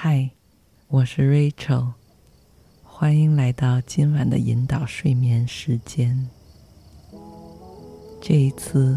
嗨，我是 Rachel，欢迎来到今晚的引导睡眠时间。这一次。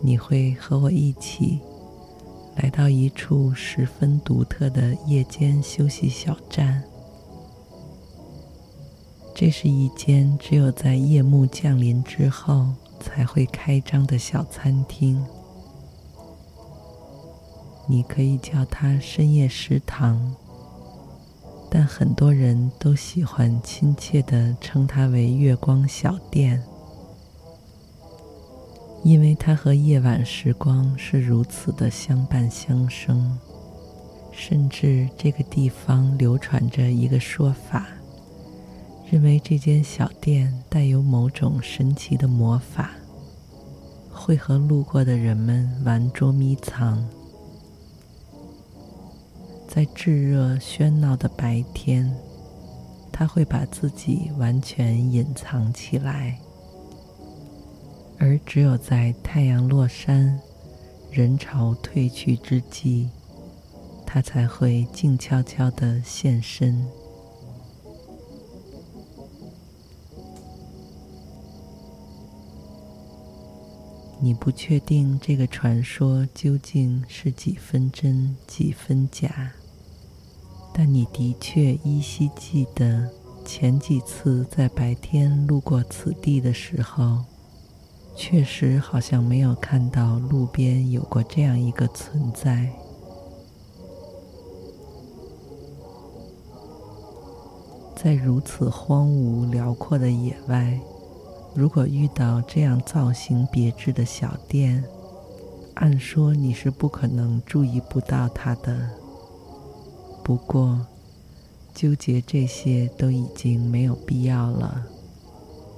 你会和我一起来到一处十分独特的夜间休息小站。这是一间只有在夜幕降临之后才会开张的小餐厅。你可以叫它深夜食堂，但很多人都喜欢亲切地称它为月光小店。因为它和夜晚时光是如此的相伴相生，甚至这个地方流传着一个说法，认为这间小店带有某种神奇的魔法，会和路过的人们玩捉迷藏，在炙热喧闹的白天，他会把自己完全隐藏起来。而只有在太阳落山、人潮退去之际，它才会静悄悄地现身。你不确定这个传说究竟是几分真几分假，但你的确依稀记得前几次在白天路过此地的时候。确实好像没有看到路边有过这样一个存在。在如此荒芜辽阔的野外，如果遇到这样造型别致的小店，按说你是不可能注意不到它的。不过，纠结这些都已经没有必要了。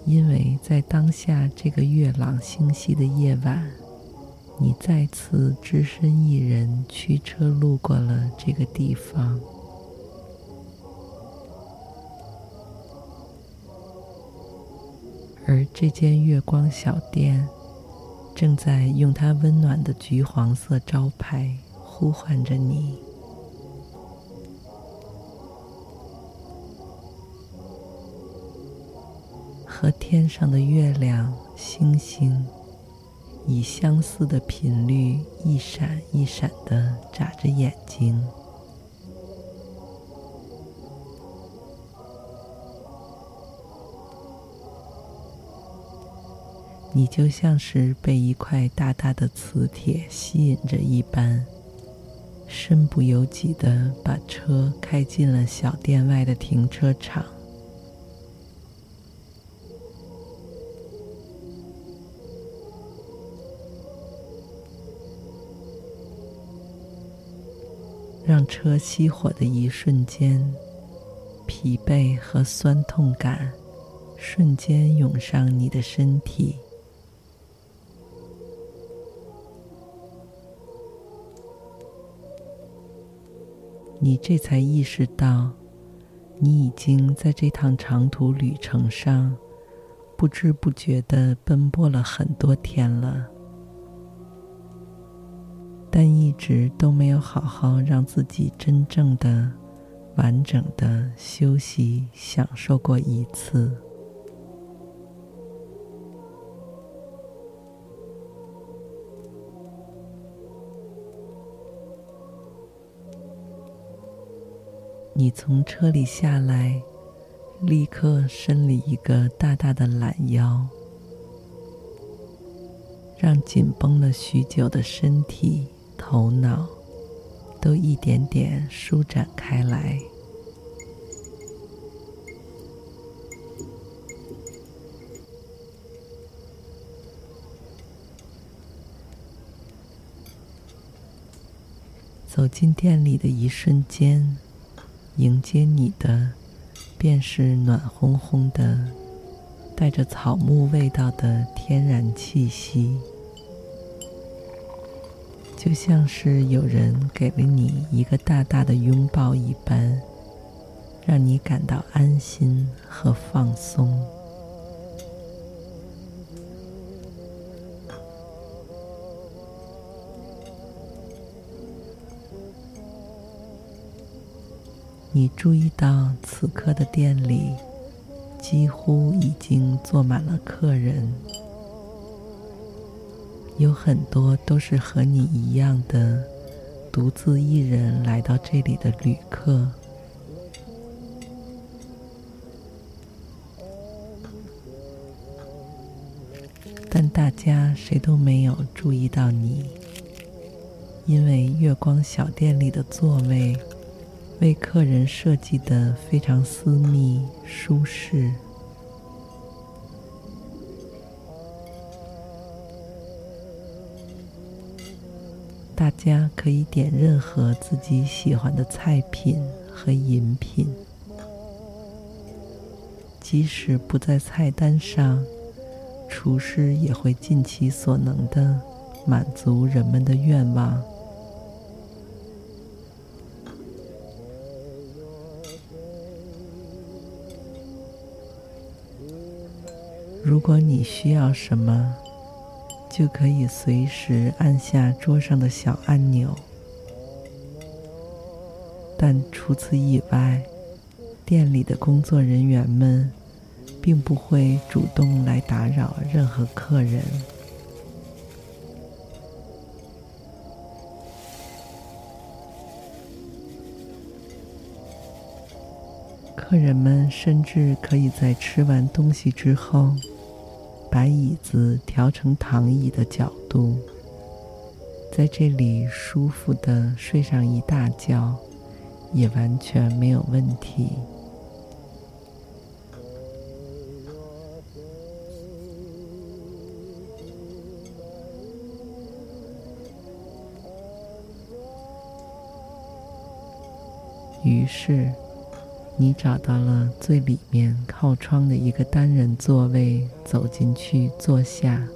因为在当下这个月朗星稀的夜晚，你再次只身一人驱车路过了这个地方，而这间月光小店正在用它温暖的橘黄色招牌呼唤着你。天上的月亮、星星以相似的频率一闪一闪的眨着眼睛，你就像是被一块大大的磁铁吸引着一般，身不由己的把车开进了小店外的停车场。让车熄火的一瞬间，疲惫和酸痛感瞬间涌上你的身体。你这才意识到，你已经在这趟长途旅程上不知不觉的奔波了很多天了。但一直都没有好好让自己真正的、完整的休息、享受过一次。你从车里下来，立刻伸了一个大大的懒腰，让紧绷了许久的身体。头脑都一点点舒展开来。走进店里的一瞬间，迎接你的便是暖烘烘的、带着草木味道的天然气息，就像是有人给了你一个大大的拥抱一般，让你感到安心和放松。你注意到，此刻的店里几乎已经坐满了客人，有很多都是和你一样的独自一人来到这里的旅客，但大家谁都没有注意到你，因为月光小店里的座位。为客人设计的非常私密舒适，家可以点任何自己喜欢的菜品和饮品，即使不在菜单上，厨师也会尽其所能的满足人们的愿望。如果你需要什么，就可以随时按下桌上的小按钮。但除此以外，店里的工作人员们并不会主动来打扰任何客人。客人们甚至可以在吃完东西之后，把椅子调成躺椅的角度，在这里舒服的睡上一大觉，也完全没有问题。于是。你找到了最里面靠窗的一个单人座位，走进去坐下。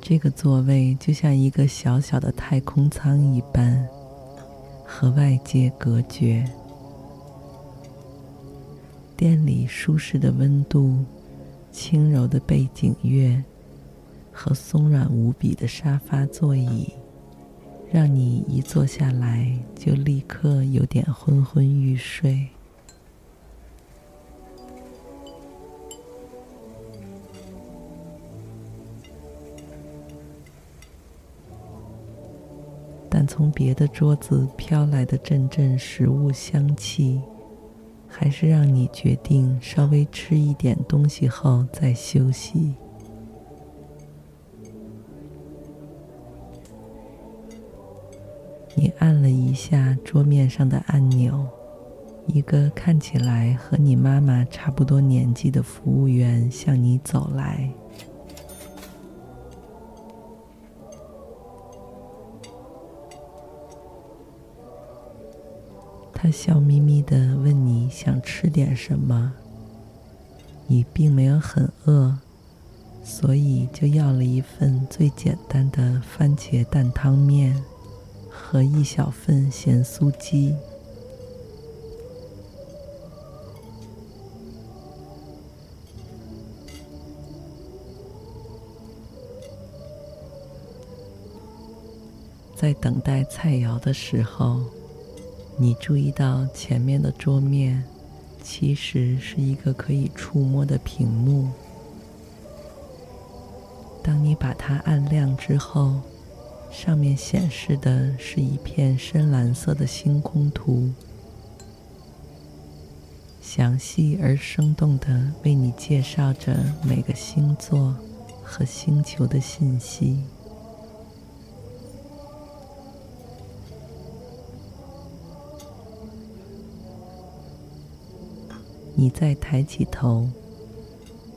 这个座位就像一个小小的太空舱一般，和外界隔绝。店里舒适的温度、轻柔的背景乐和松软无比的沙发座椅。让你一坐下来就立刻有点昏昏欲睡，但从别的桌子飘来的阵阵食物香气，还是让你决定稍微吃一点东西后再休息。你按了一下桌面上的按钮，一个看起来和你妈妈差不多年纪的服务员向你走来。他笑眯眯的问你想吃点什么。你并没有很饿，所以就要了一份最简单的番茄蛋汤面。和一小份咸酥鸡。在等待菜肴的时候，你注意到前面的桌面其实是一个可以触摸的屏幕。当你把它按亮之后，上面显示的是一片深蓝色的星空图，详细而生动的为你介绍着每个星座和星球的信息。你再抬起头，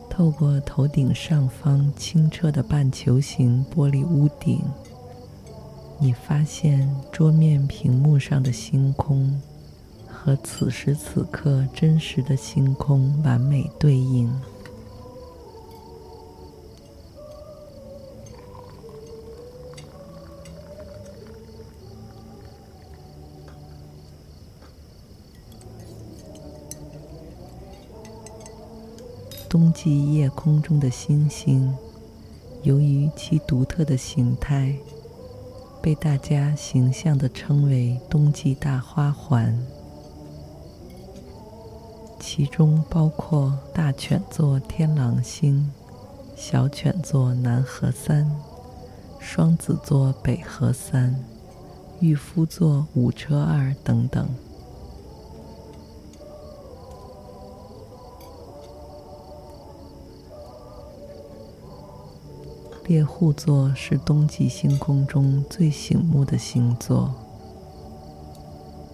透过头顶上方清澈的半球形玻璃屋顶。你发现桌面屏幕上的星空和此时此刻真实的星空完美对应。冬季夜空中的星星，由于其独特的形态，被大家形象的称为“冬季大花环”，其中包括大犬座天狼星、小犬座南河三、双子座北河三、御夫座五车二等等。猎户座是冬季星空中最醒目的星座，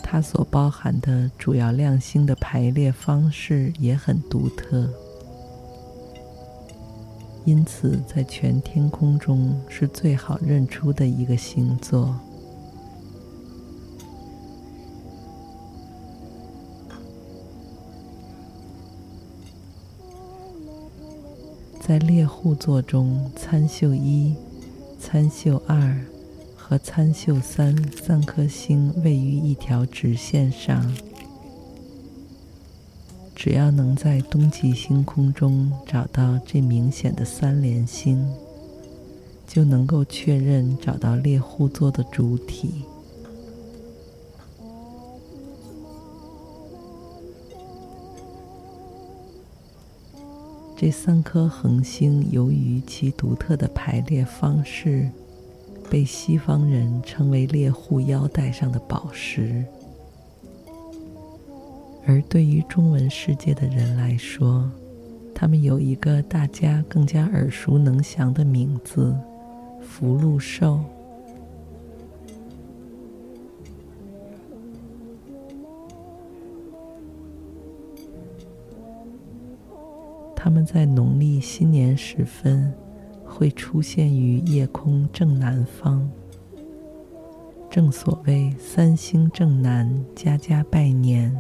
它所包含的主要亮星的排列方式也很独特，因此在全天空中是最好认出的一个星座。在猎户座中，参宿一、参宿二和参宿三三颗星位于一条直线上。只要能在冬季星空中找到这明显的三连星，就能够确认找到猎户座的主体。这三颗恒星由于其独特的排列方式，被西方人称为猎户腰带上的宝石。而对于中文世界的人来说，他们有一个大家更加耳熟能详的名字——福禄寿。他们在农历新年时分会出现于夜空正南方，正所谓“三星正南，家家拜年”。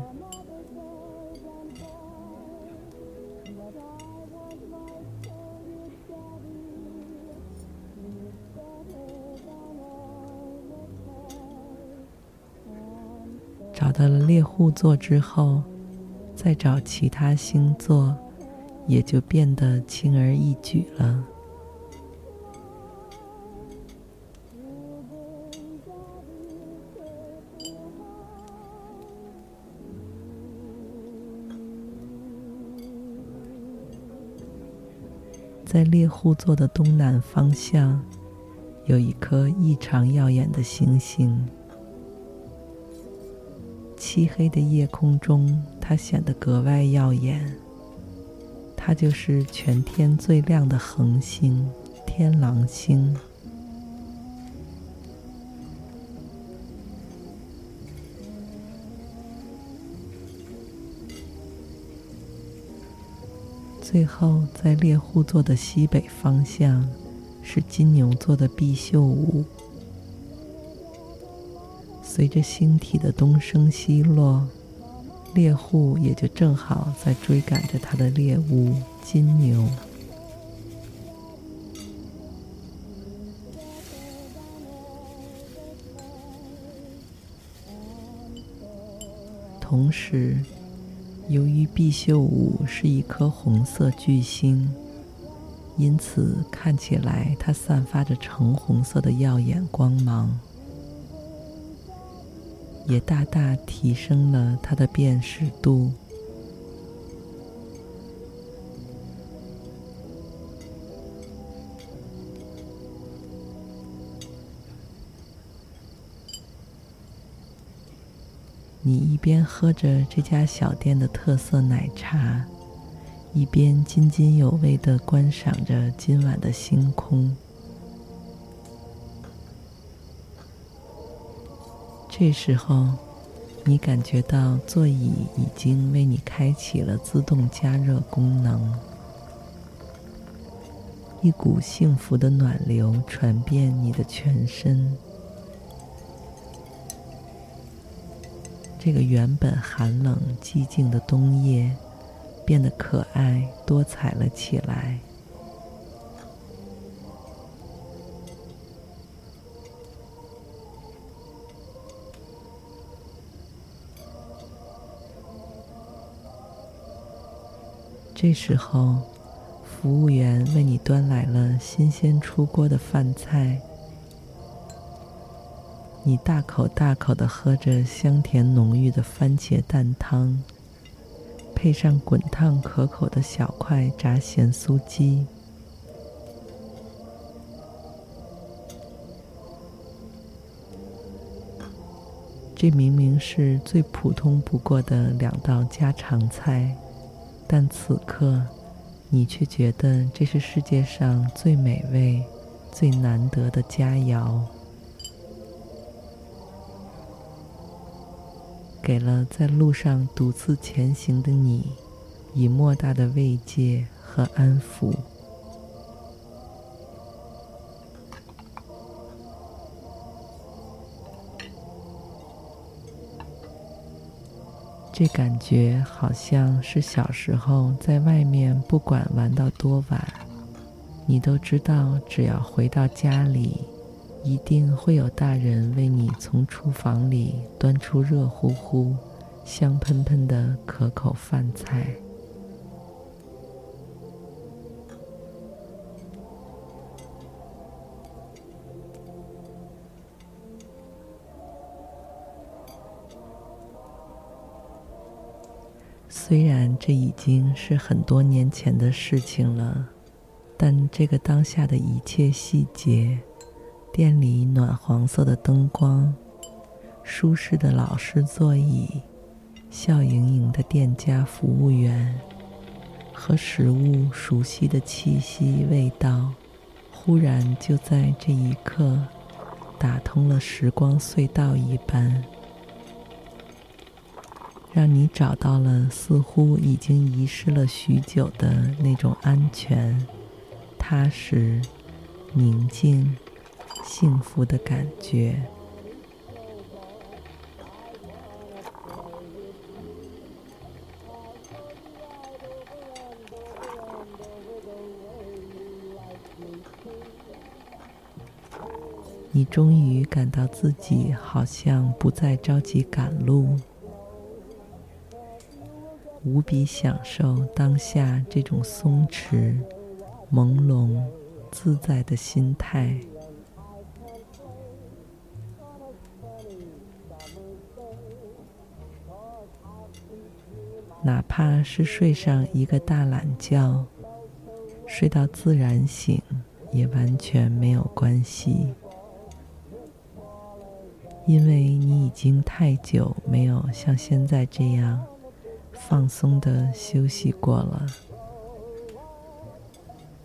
找到了猎户座之后，再找其他星座。也就变得轻而易举了。在猎户座的东南方向，有一颗异常耀眼的星星。漆黑的夜空中，它显得格外耀眼。它就是全天最亮的恒星——天狼星。最后，在猎户座的西北方向，是金牛座的毕宿五。随着星体的东升西落。猎户也就正好在追赶着他的猎物金牛。同时，由于毕宿五是一颗红色巨星，因此看起来它散发着橙红色的耀眼光芒。也大大提升了它的辨识度。你一边喝着这家小店的特色奶茶，一边津津有味地观赏着今晚的星空。这时候你感觉到座椅已经为你开启了自动加热功能一股幸福的暖流传遍你的全身。这个原本寒冷寂静的冬夜变得可爱多彩了起来。这时候，服务员为你端来了新鲜出锅的饭菜。你大口大口的喝着香甜浓郁的番茄蛋汤，配上滚烫可口的小块炸咸酥鸡。这明明是最普通不过的两道家常菜。但此刻，你却觉得这是世界上最美味、最难得的佳肴，给了在路上独自前行的你以莫大的慰藉和安抚。这感觉好像是小时候在外面，不管玩到多晚，你都知道，只要回到家里，一定会有大人为你从厨房里端出热乎乎、香喷喷的可口饭菜。虽然这已经是很多年前的事情了，但这个当下的一切细节，店里暖黄色的灯光，舒适的老式座椅，笑盈盈的店家服务员，和食物熟悉的气息味道，忽然就在这一刻，打通了时光隧道一般。让你找到了似乎已经遗失了许久的那种安全、踏实、宁静、幸福的感觉。你终于感到自己好像不再着急赶路。无比享受当下这种松弛、朦胧、自在的心态，哪怕是睡上一个大懒觉，睡到自然醒，也完全没有关系，因为你已经太久没有像现在这样。放松的休息过了，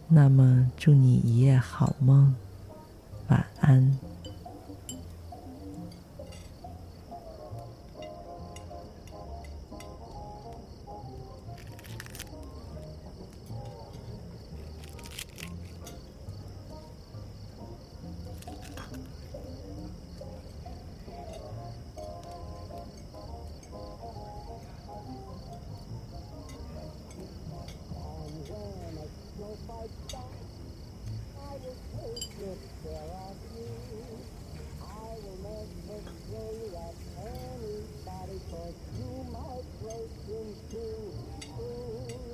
那么祝你一夜好梦，晚安。if there are I will never that anybody, you might break into. Ooh.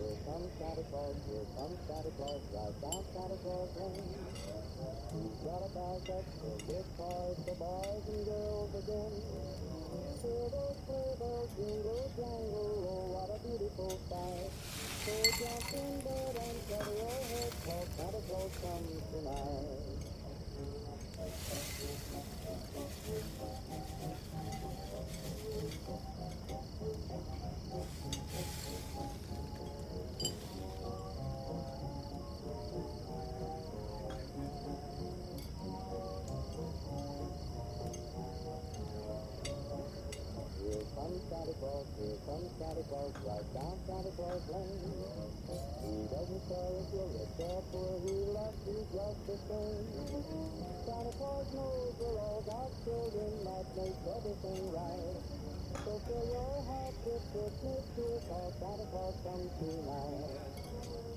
Here comes Santa Claus, here comes Santa Claus, right down Santa Claus Lane. He's got a bag that's filled with toys for boys and girls again. Hear bells jingle jangle, oh what a beautiful sight. So jump in bed and cover your Santa Claus comes tonight. Everything right. So fill your heart with Christmas cheer, cause Santa Claus comes tonight.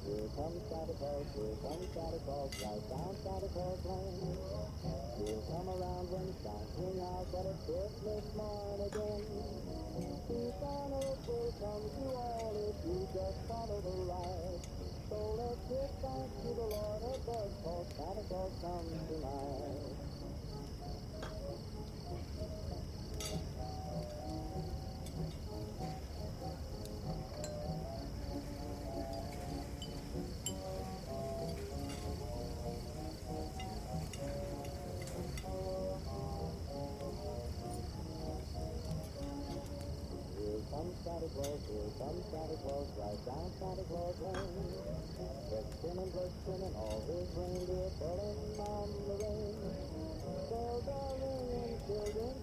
Here comes Santa Claus, here comes Santa Claus, right down Santa Claus Lane. He'll come around when signs ring out, but it's Christmas morn again. Earth will come to all if you just follow the light. So let's give thanks to the Lord above, for Santa Claus comes tonight. Comes Santa Claus, right down Santa Claus Lane. And blitzing and all his reindeer pulling on the rein. Bells are ringing, children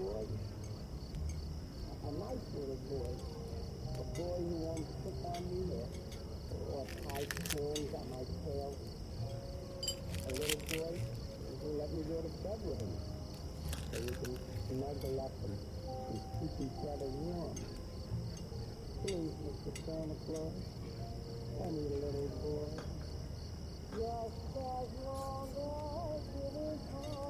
boy? A, nice little boy. A boy who won't pick on me or, or tie corns on my tail. A little boy who let me go to bed with him so we can snuggle up and, and keep each other warm. Please, Mr. Santa Claus, I need a little boy. Just as long as it is hard,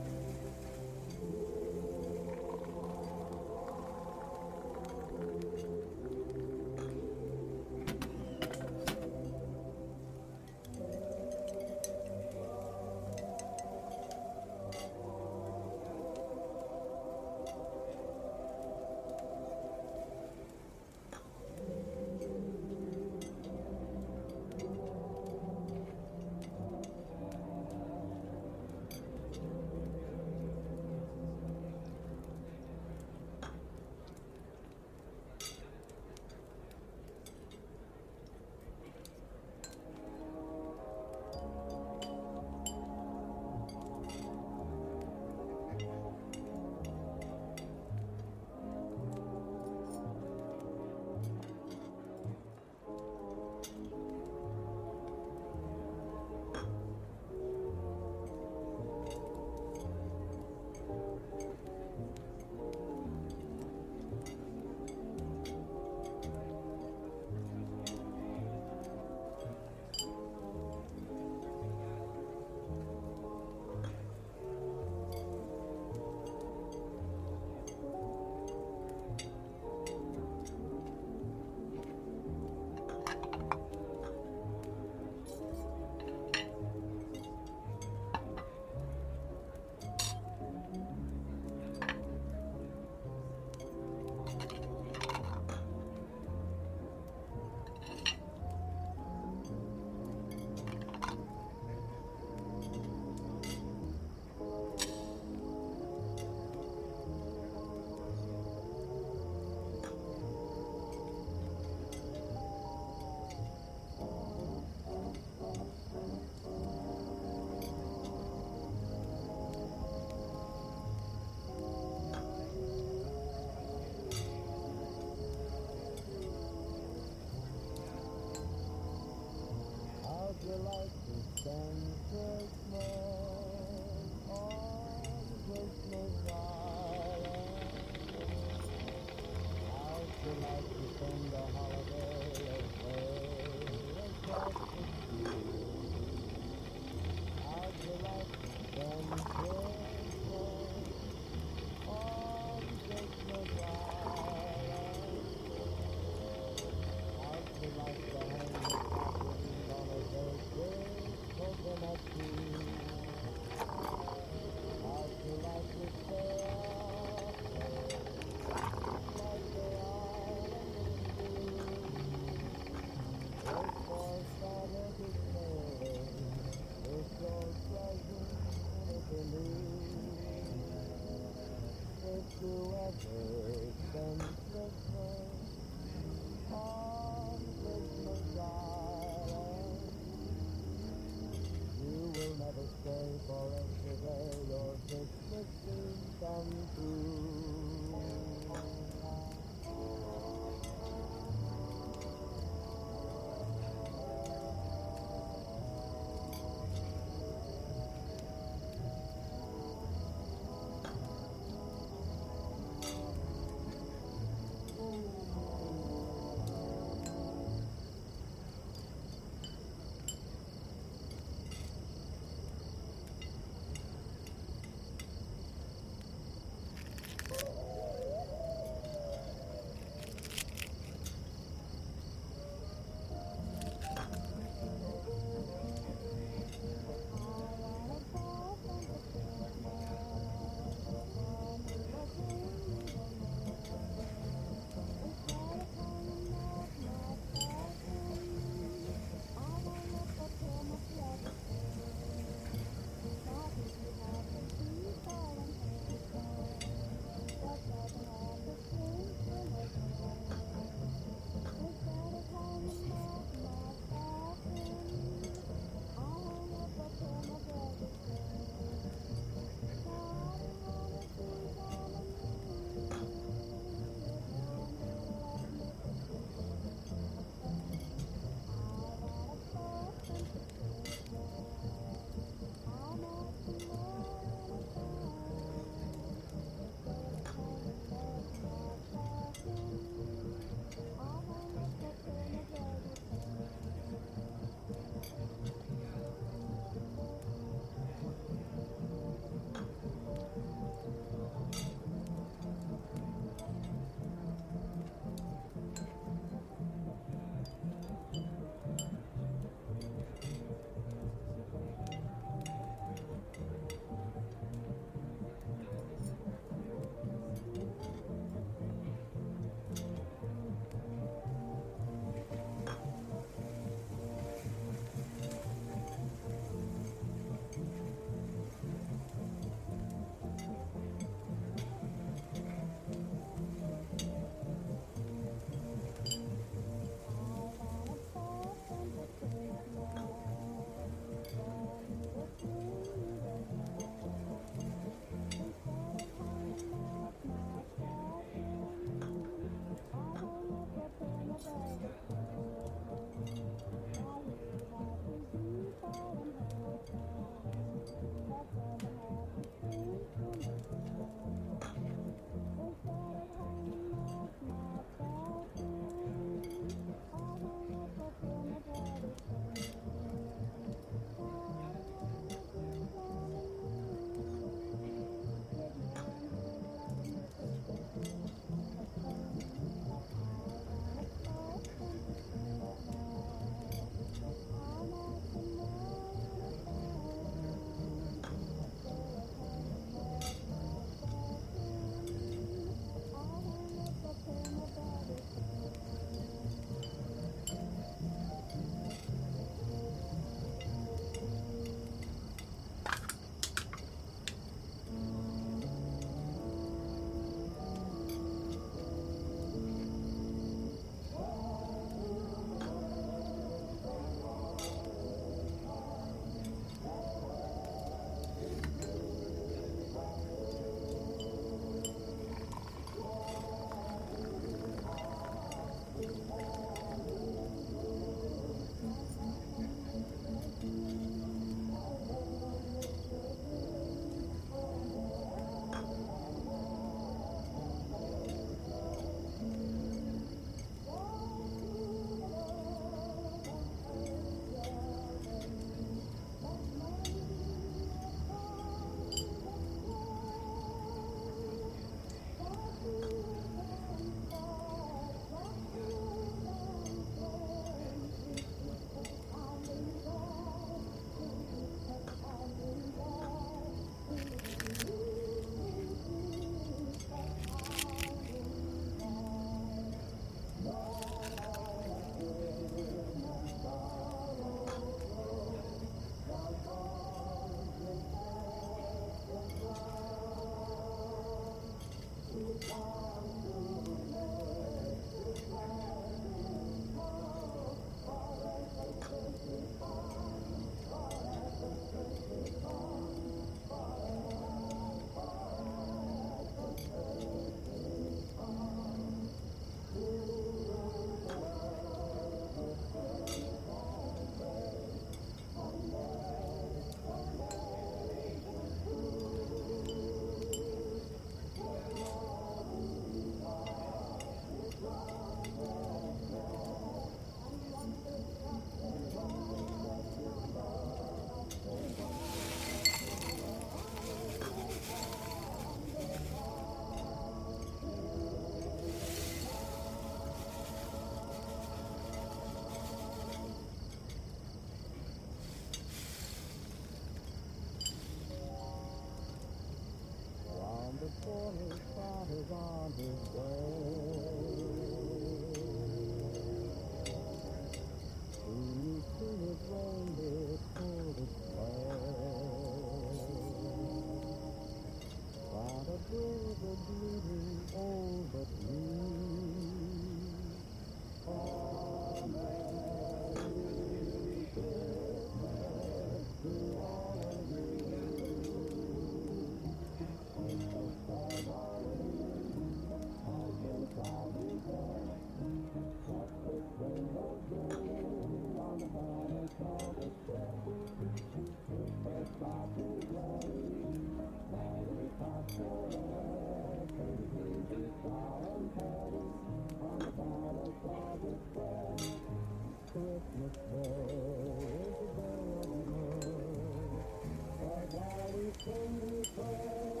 Christmas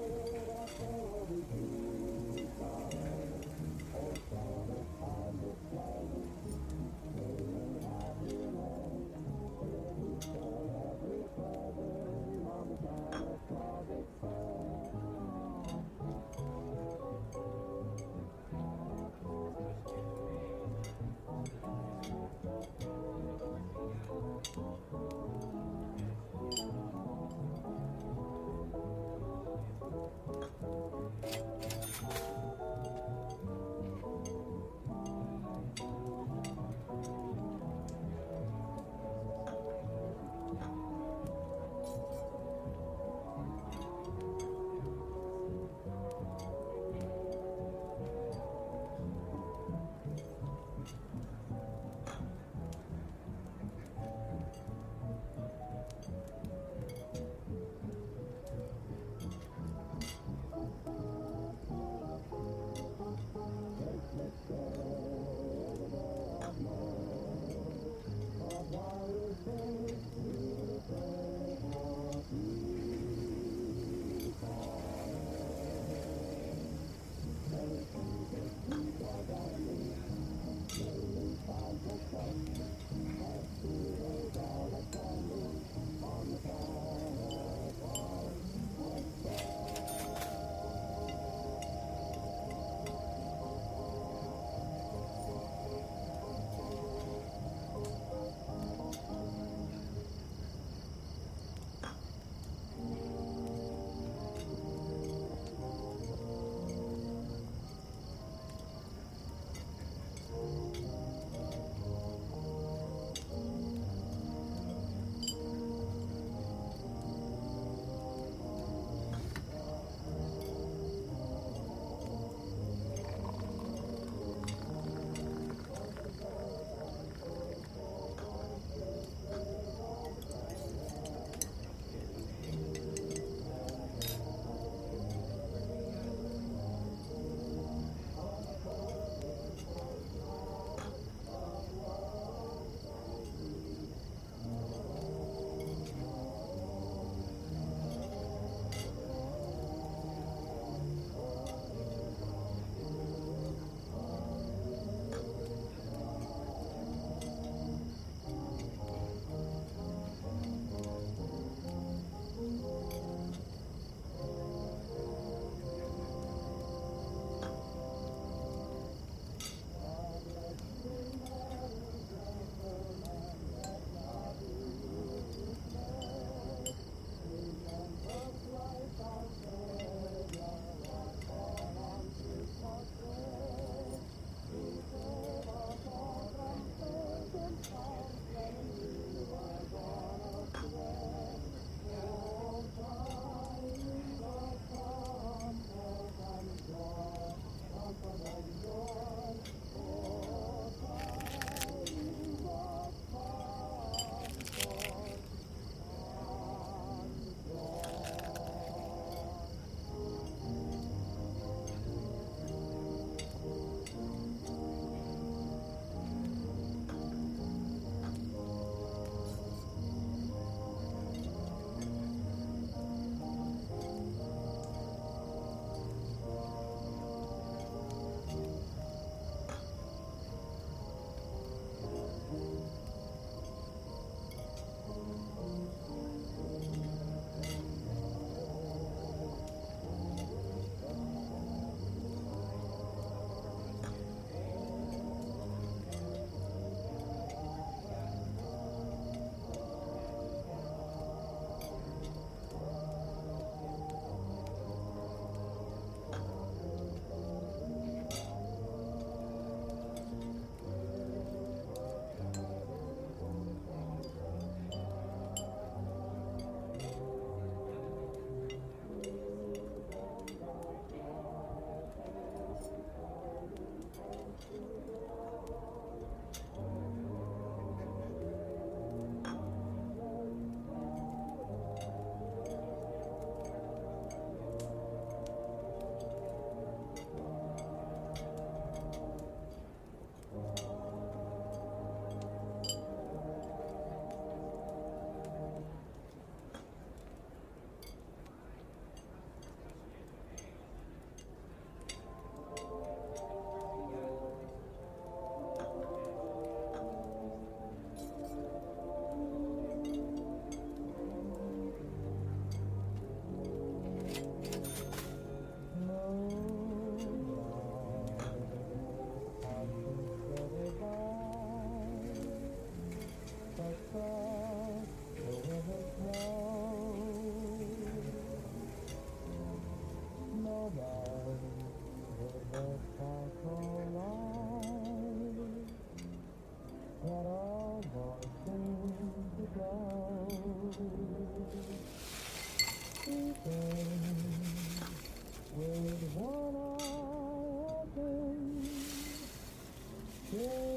Yeah.